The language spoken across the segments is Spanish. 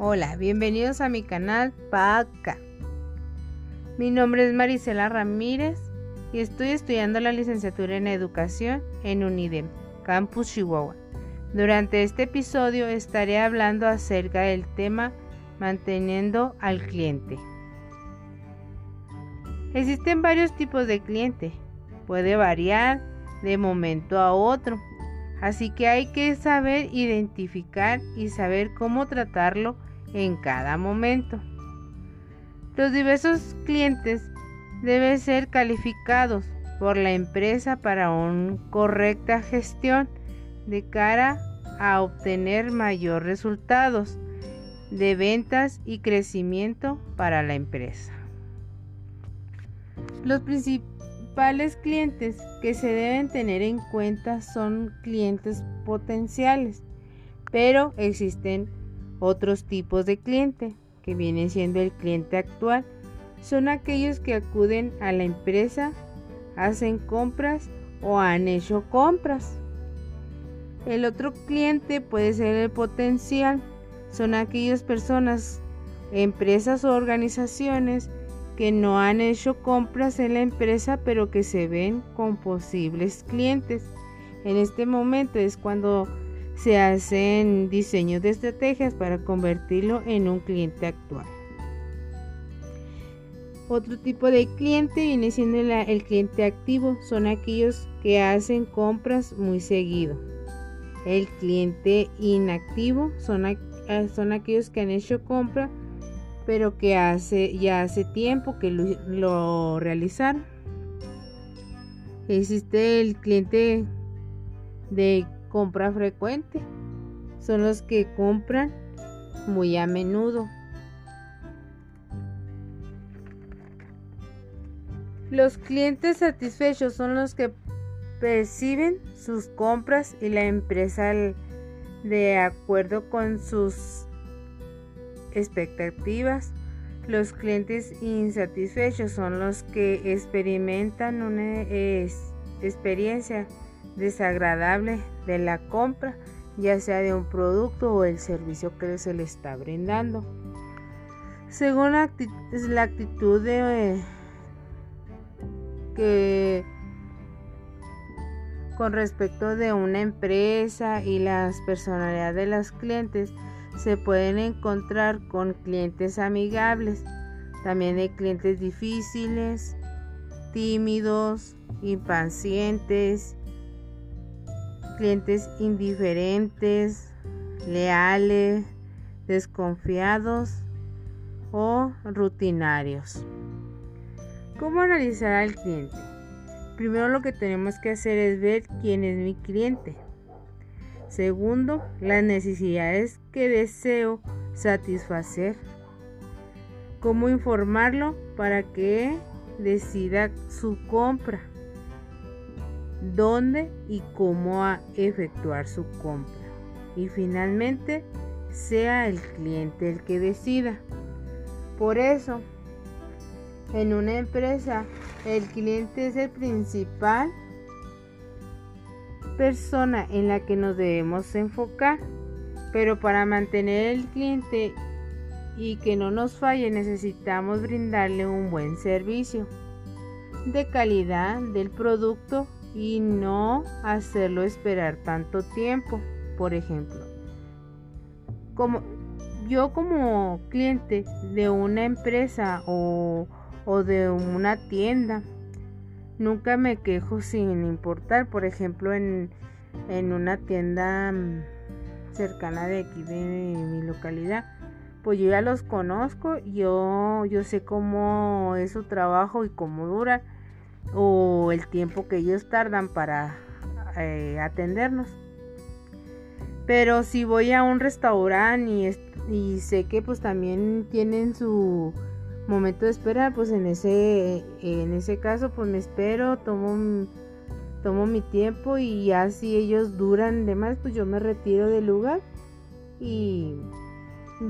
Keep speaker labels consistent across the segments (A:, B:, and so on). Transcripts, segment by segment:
A: Hola, bienvenidos a mi canal PACA. Mi nombre es Marisela Ramírez y estoy estudiando la licenciatura en educación en UNIDEM, Campus Chihuahua. Durante este episodio estaré hablando acerca del tema manteniendo al cliente. Existen varios tipos de cliente. Puede variar de momento a otro. Así que hay que saber identificar y saber cómo tratarlo en cada momento. Los diversos clientes deben ser calificados por la empresa para una correcta gestión de cara a obtener mayor resultados de ventas y crecimiento para la empresa. Los principales clientes que se deben tener en cuenta son clientes potenciales, pero existen otros tipos de cliente, que viene siendo el cliente actual, son aquellos que acuden a la empresa, hacen compras o han hecho compras. El otro cliente puede ser el potencial, son aquellas personas, empresas o organizaciones que no han hecho compras en la empresa pero que se ven con posibles clientes. En este momento es cuando se hacen diseños de estrategias para convertirlo en un cliente actual. Otro tipo de cliente viene siendo el cliente activo, son aquellos que hacen compras muy seguido. El cliente inactivo son, son aquellos que han hecho compra pero que hace ya hace tiempo que lo, lo realizaron. Existe el cliente de compra frecuente. Son los que compran muy a menudo. Los clientes satisfechos son los que perciben sus compras y la empresa de acuerdo con sus expectativas. Los clientes insatisfechos son los que experimentan una experiencia desagradable de la compra, ya sea de un producto o el servicio que se le está brindando. Según la, actitud de que con respecto de una empresa y las personalidades de los clientes se pueden encontrar con clientes amigables, también hay clientes difíciles, tímidos, impacientes, clientes indiferentes, leales, desconfiados o rutinarios. ¿Cómo analizar al cliente? Primero lo que tenemos que hacer es ver quién es mi cliente. Segundo, las necesidades que deseo satisfacer. ¿Cómo informarlo para que decida su compra? Dónde y cómo a efectuar su compra. Y finalmente, sea el cliente el que decida. Por eso, en una empresa, el cliente es el principal persona en la que nos debemos enfocar. Pero para mantener el cliente y que no nos falle necesitamos brindarle un buen servicio de calidad del producto y no hacerlo esperar tanto tiempo. Por ejemplo, como yo como cliente de una empresa o, o de una tienda, nunca me quejo sin importar. Por ejemplo, en, en una tienda mm, cercana de aquí de mi localidad, pues yo ya los conozco, yo, yo sé cómo es su trabajo y cómo dura o el tiempo que ellos tardan para eh, atendernos. Pero si voy a un restaurante y, y, sé que pues también tienen su momento de espera, pues en ese, en ese caso pues me espero, tomo, tomo mi tiempo y ya si ellos duran de más, pues yo me retiro del lugar y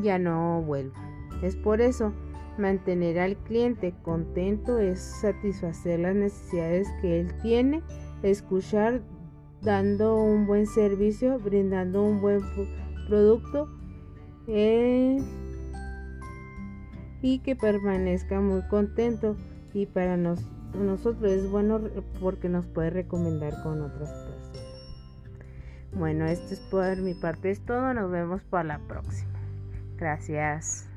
A: ya no vuelvo. Es por eso Mantener al cliente contento es satisfacer las necesidades que él tiene, escuchar dando un buen servicio, brindando un buen producto y que permanezca muy contento y para nosotros es bueno porque nos puede recomendar con otras personas. Bueno, esto es por mi parte es todo, nos vemos para la próxima. Gracias.